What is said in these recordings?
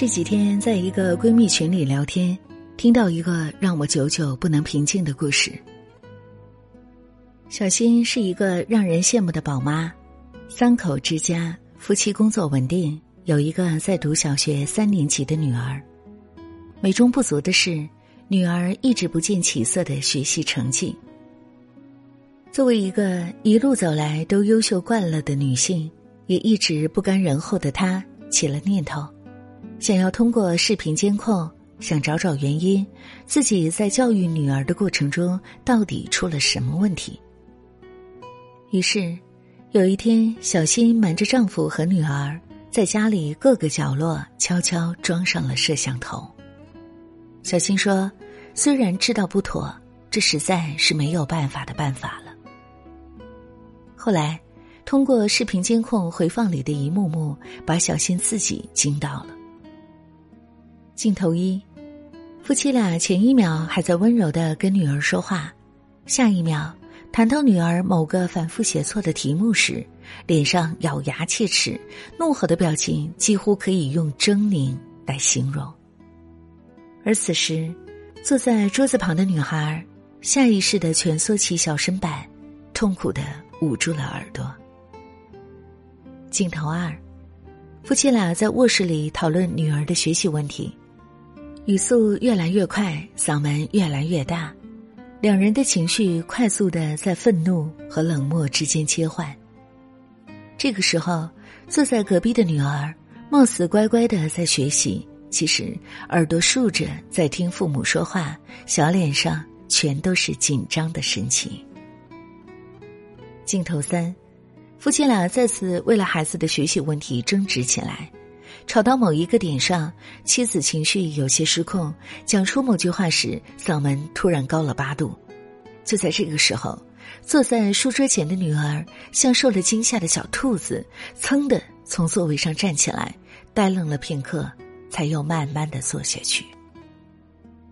这几天在一个闺蜜群里聊天，听到一个让我久久不能平静的故事。小新是一个让人羡慕的宝妈，三口之家，夫妻工作稳定，有一个在读小学三年级的女儿。美中不足的是，女儿一直不见起色的学习成绩。作为一个一路走来都优秀惯了的女性，也一直不甘人后的她起了念头。想要通过视频监控，想找找原因，自己在教育女儿的过程中到底出了什么问题。于是，有一天，小新瞒着丈夫和女儿，在家里各个角落悄悄装上了摄像头。小新说：“虽然知道不妥，这实在是没有办法的办法了。”后来，通过视频监控回放里的一幕幕，把小新自己惊到了。镜头一，夫妻俩前一秒还在温柔的跟女儿说话，下一秒谈到女儿某个反复写错的题目时，脸上咬牙切齿、怒吼的表情几乎可以用狰狞来形容。而此时，坐在桌子旁的女孩下意识的蜷缩起小身板，痛苦的捂住了耳朵。镜头二，夫妻俩在卧室里讨论女儿的学习问题。语速越来越快，嗓门越来越大，两人的情绪快速的在愤怒和冷漠之间切换。这个时候，坐在隔壁的女儿貌似乖乖的在学习，其实耳朵竖着在听父母说话，小脸上全都是紧张的神情。镜头三，夫妻俩再次为了孩子的学习问题争执起来。吵到某一个点上，妻子情绪有些失控，讲出某句话时，嗓门突然高了八度。就在这个时候，坐在书桌前的女儿像受了惊吓的小兔子，噌的从座位上站起来，呆愣了片刻，才又慢慢的坐下去。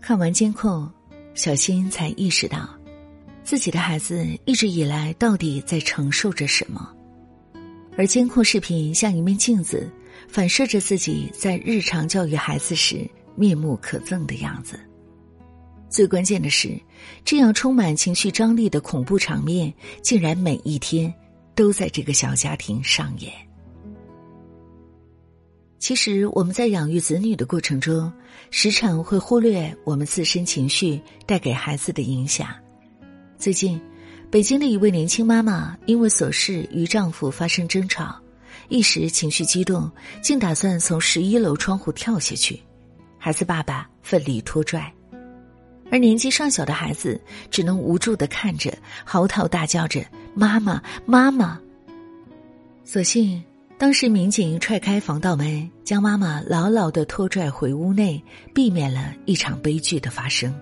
看完监控，小新才意识到，自己的孩子一直以来到底在承受着什么，而监控视频像一面镜子。反射着自己在日常教育孩子时面目可憎的样子。最关键的是，这样充满情绪张力的恐怖场面，竟然每一天都在这个小家庭上演。其实，我们在养育子女的过程中，时常会忽略我们自身情绪带给孩子的影响。最近，北京的一位年轻妈妈因为琐事与丈夫发生争吵。一时情绪激动，竟打算从十一楼窗户跳下去，孩子爸爸奋力拖拽，而年纪尚小的孩子只能无助的看着，嚎啕大叫着“妈妈，妈妈”。所幸当时民警踹开防盗门，将妈妈牢牢的拖拽回屋内，避免了一场悲剧的发生。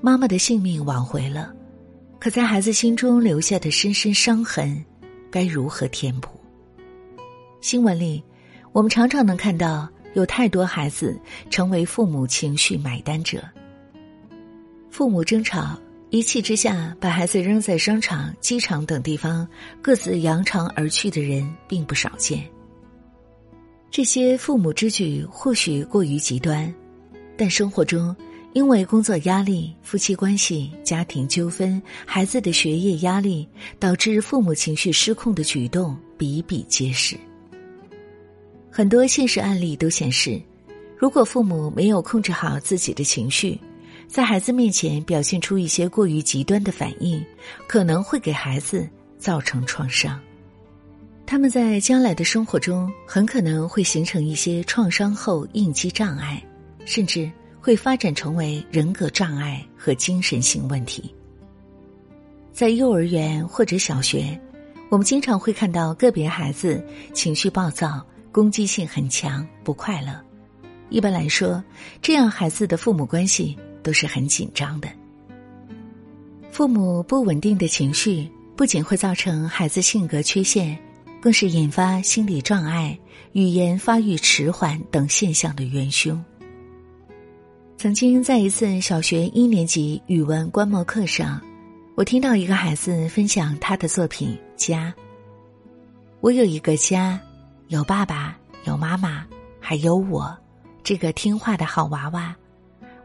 妈妈的性命挽回了，可在孩子心中留下的深深伤痕。该如何填补？新闻里，我们常常能看到有太多孩子成为父母情绪买单者。父母争吵，一气之下把孩子扔在商场、机场等地方，各自扬长而去的人并不少见。这些父母之举或许过于极端，但生活中。因为工作压力、夫妻关系、家庭纠纷、孩子的学业压力，导致父母情绪失控的举动比比皆是。很多现实案例都显示，如果父母没有控制好自己的情绪，在孩子面前表现出一些过于极端的反应，可能会给孩子造成创伤。他们在将来的生活中很可能会形成一些创伤后应激障碍，甚至。会发展成为人格障碍和精神性问题。在幼儿园或者小学，我们经常会看到个别孩子情绪暴躁、攻击性很强、不快乐。一般来说，这样孩子的父母关系都是很紧张的。父母不稳定的情绪不仅会造成孩子性格缺陷，更是引发心理障碍、语言发育迟缓等现象的元凶。曾经在一次小学一年级语文观摩课上，我听到一个孩子分享他的作品《家》。我有一个家，有爸爸，有妈妈，还有我，这个听话的好娃娃。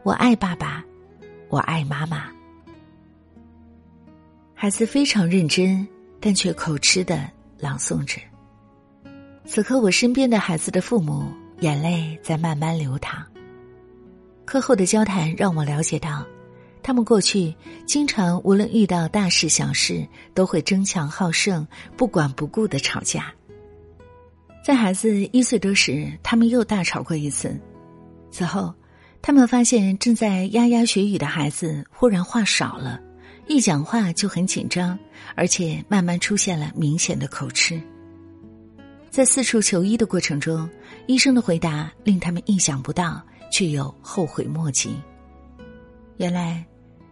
我爱爸爸，我爱妈妈。孩子非常认真，但却口吃的朗诵着。此刻，我身边的孩子的父母眼泪在慢慢流淌。课后的交谈让我了解到，他们过去经常无论遇到大事小事，都会争强好胜、不管不顾的吵架。在孩子一岁多时，他们又大吵过一次。此后，他们发现正在牙牙学语的孩子忽然话少了，一讲话就很紧张，而且慢慢出现了明显的口吃。在四处求医的过程中，医生的回答令他们意想不到，却又后悔莫及。原来，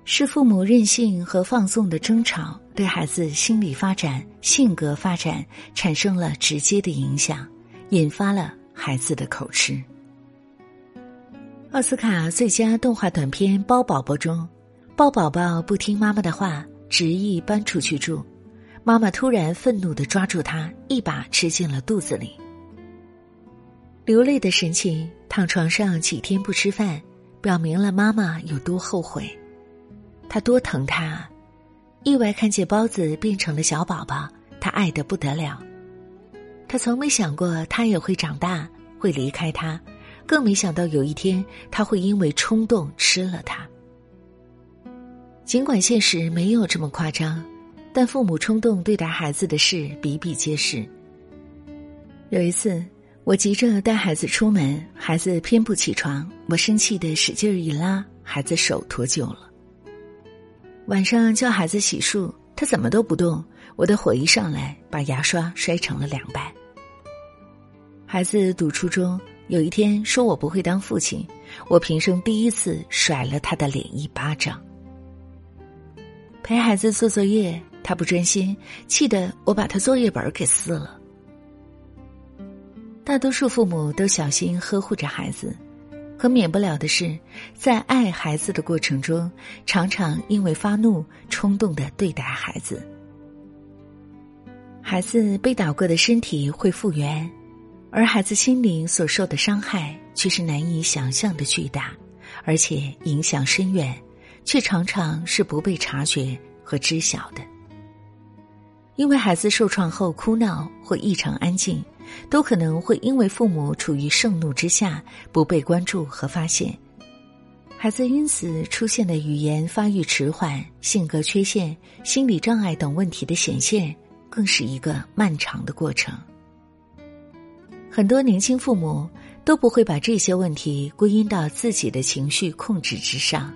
是父母任性和放纵的争吵对孩子心理发展、性格发展产生了直接的影响，引发了孩子的口吃。奥斯卡最佳动画短片《包宝宝》中，包宝宝不听妈妈的话，执意搬出去住。妈妈突然愤怒的抓住他，一把吃进了肚子里。流泪的神情，躺床上几天不吃饭，表明了妈妈有多后悔，他多疼他。意外看见包子变成了小宝宝，他爱得不得了。他从没想过他也会长大，会离开他，更没想到有一天他会因为冲动吃了他。尽管现实没有这么夸张。但父母冲动对待孩子的事比比皆是。有一次，我急着带孩子出门，孩子偏不起床，我生气的使劲一拉，孩子手脱臼了。晚上叫孩子洗漱，他怎么都不动，我的火一上来，把牙刷摔成了两半。孩子读初中，有一天说我不会当父亲，我平生第一次甩了他的脸一巴掌。陪孩子做作业。他不专心，气得我把他作业本给撕了。大多数父母都小心呵护着孩子，可免不了的是，在爱孩子的过程中，常常因为发怒冲动的对待孩子。孩子被打过的身体会复原，而孩子心灵所受的伤害却是难以想象的巨大，而且影响深远，却常常是不被察觉和知晓的。因为孩子受创后哭闹或异常安静，都可能会因为父母处于盛怒之下不被关注和发现，孩子因此出现的语言发育迟缓、性格缺陷、心理障碍等问题的显现，更是一个漫长的过程。很多年轻父母都不会把这些问题归因到自己的情绪控制之上，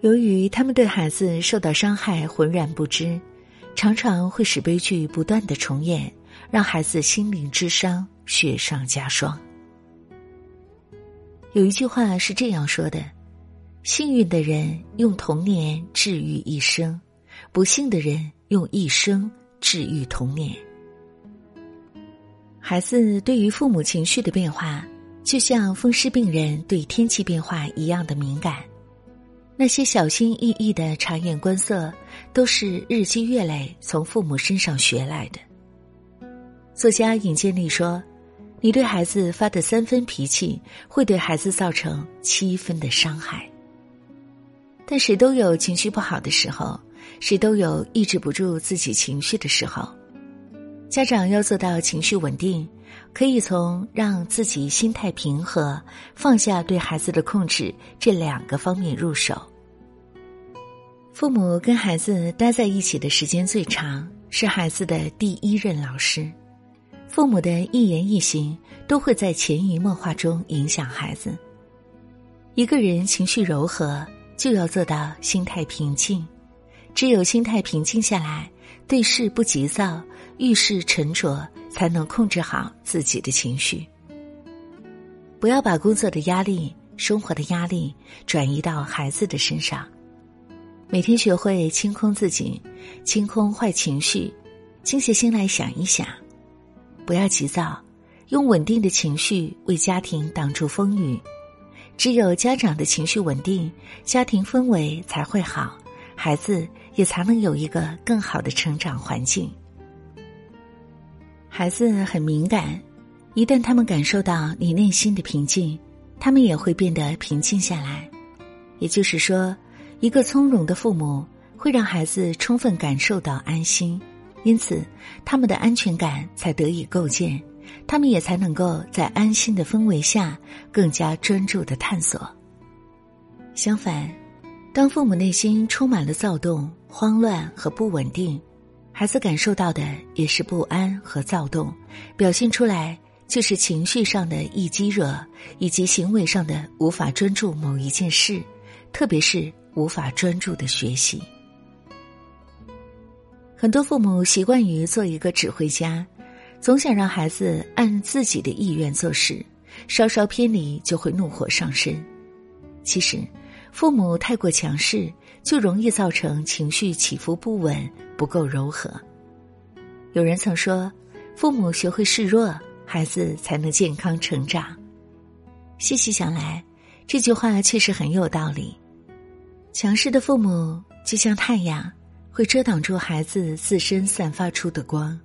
由于他们对孩子受到伤害浑然不知。常常会使悲剧不断的重演，让孩子心灵之伤雪上加霜。有一句话是这样说的：“幸运的人用童年治愈一生，不幸的人用一生治愈童年。”孩子对于父母情绪的变化，就像风湿病人对天气变化一样的敏感。那些小心翼翼的察言观色，都是日积月累从父母身上学来的。作家尹建莉说：“你对孩子发的三分脾气，会对孩子造成七分的伤害。但谁都有情绪不好的时候，谁都有抑制不住自己情绪的时候。家长要做到情绪稳定，可以从让自己心态平和、放下对孩子的控制这两个方面入手。父母跟孩子待在一起的时间最长，是孩子的第一任老师。父母的一言一行都会在潜移默化中影响孩子。一个人情绪柔和，就要做到心态平静。只有心态平静下来，对事不急躁。遇事沉着，才能控制好自己的情绪。不要把工作的压力、生活的压力转移到孩子的身上。每天学会清空自己，清空坏情绪，静下心来想一想。不要急躁，用稳定的情绪为家庭挡住风雨。只有家长的情绪稳定，家庭氛围才会好，孩子也才能有一个更好的成长环境。孩子很敏感，一旦他们感受到你内心的平静，他们也会变得平静下来。也就是说，一个从容的父母会让孩子充分感受到安心，因此他们的安全感才得以构建，他们也才能够在安心的氛围下更加专注的探索。相反，当父母内心充满了躁动、慌乱和不稳定，孩子感受到的也是不安和躁动，表现出来就是情绪上的易激惹，以及行为上的无法专注某一件事。特别是无法专注的学习，很多父母习惯于做一个指挥家，总想让孩子按自己的意愿做事，稍稍偏离就会怒火上身。其实，父母太过强势，就容易造成情绪起伏不稳、不够柔和。有人曾说：“父母学会示弱，孩子才能健康成长。”细细想来，这句话确实很有道理。强势的父母就像太阳，会遮挡住孩子自身散发出的光。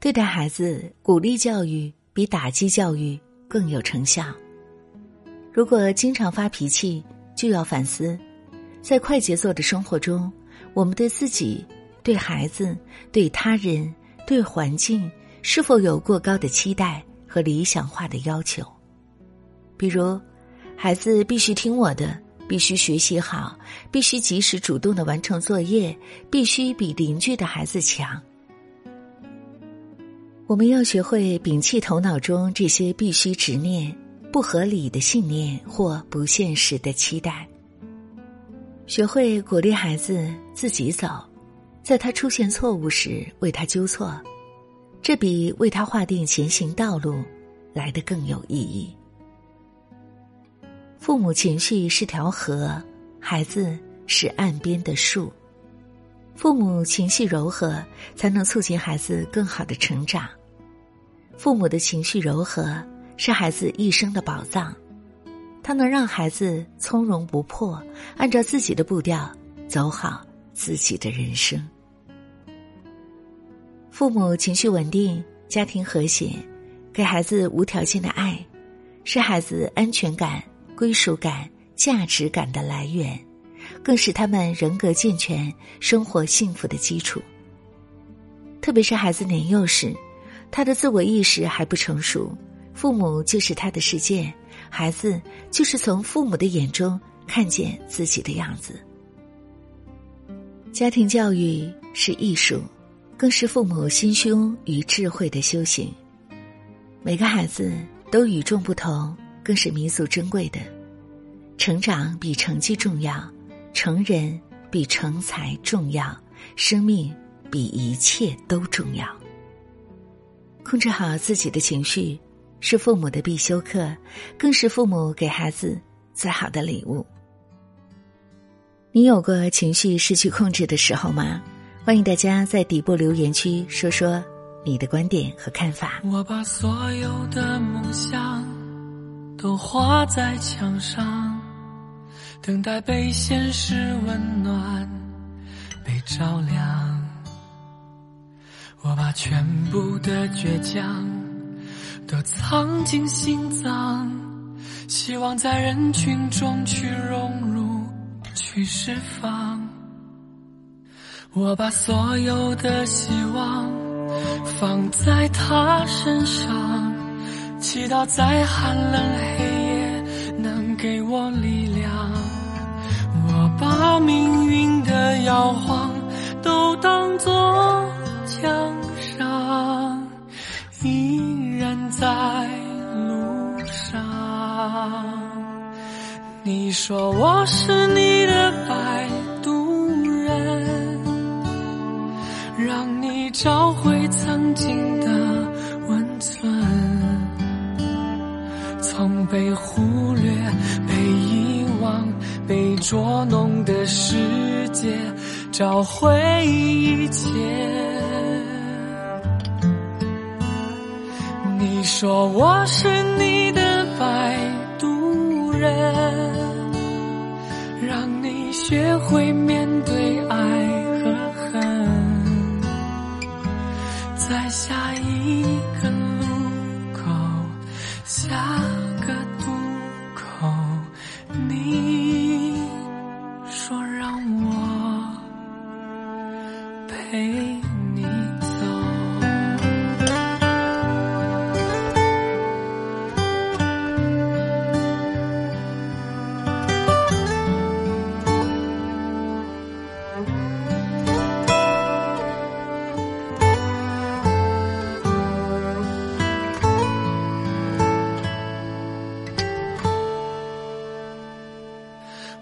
对待孩子，鼓励教育比打击教育更有成效。如果经常发脾气，就要反思，在快节奏的生活中，我们对自己、对孩子、对他人、对环境，是否有过高的期待和理想化的要求？比如，孩子必须听我的。必须学习好，必须及时主动的完成作业，必须比邻居的孩子强。我们要学会摒弃头脑中这些必须执念、不合理的信念或不现实的期待，学会鼓励孩子自己走，在他出现错误时为他纠错，这比为他划定前行道路来得更有意义。父母情绪是条河，孩子是岸边的树。父母情绪柔和，才能促进孩子更好的成长。父母的情绪柔和是孩子一生的宝藏，它能让孩子从容不迫，按照自己的步调走好自己的人生。父母情绪稳定，家庭和谐，给孩子无条件的爱，是孩子安全感。归属感、价值感的来源，更是他们人格健全、生活幸福的基础。特别是孩子年幼时，他的自我意识还不成熟，父母就是他的世界，孩子就是从父母的眼中看见自己的样子。家庭教育是艺术，更是父母心胸与智慧的修行。每个孩子都与众不同。更是弥足珍贵的，成长比成绩重要，成人比成才重要，生命比一切都重要。控制好自己的情绪，是父母的必修课，更是父母给孩子最好的礼物。你有过情绪失去控制的时候吗？欢迎大家在底部留言区说说你的观点和看法。我把所有的梦想。都画在墙上，等待被现实温暖，被照亮。我把全部的倔强都藏进心脏，希望在人群中去融入，去释放。我把所有的希望放在他身上。祈祷在寒冷黑夜能给我力量，我把命运的摇晃都当作奖赏，依然在路上。你说我是你的摆渡人，让你找回曾经的温存。被忽略、被遗忘、被捉弄的世界找回一切。你说我是你的摆渡人，让你学会面对爱和恨，在下一个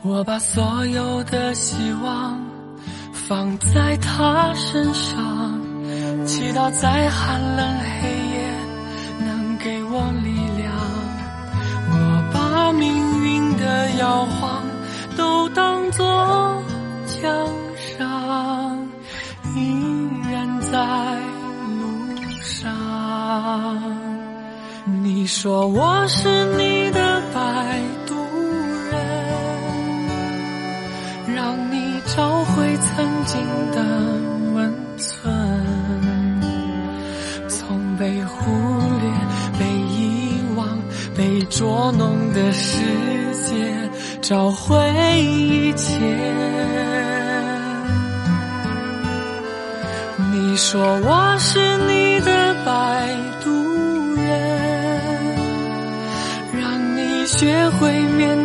我把所有的希望放在他身上，祈祷在寒冷黑夜能给我力量。我把命运的摇晃都当作奖赏，依然在路上。你说我是曾经的温存，从被忽略、被遗忘、被捉弄的世界找回一切。你说我是你的摆渡人，让你学会面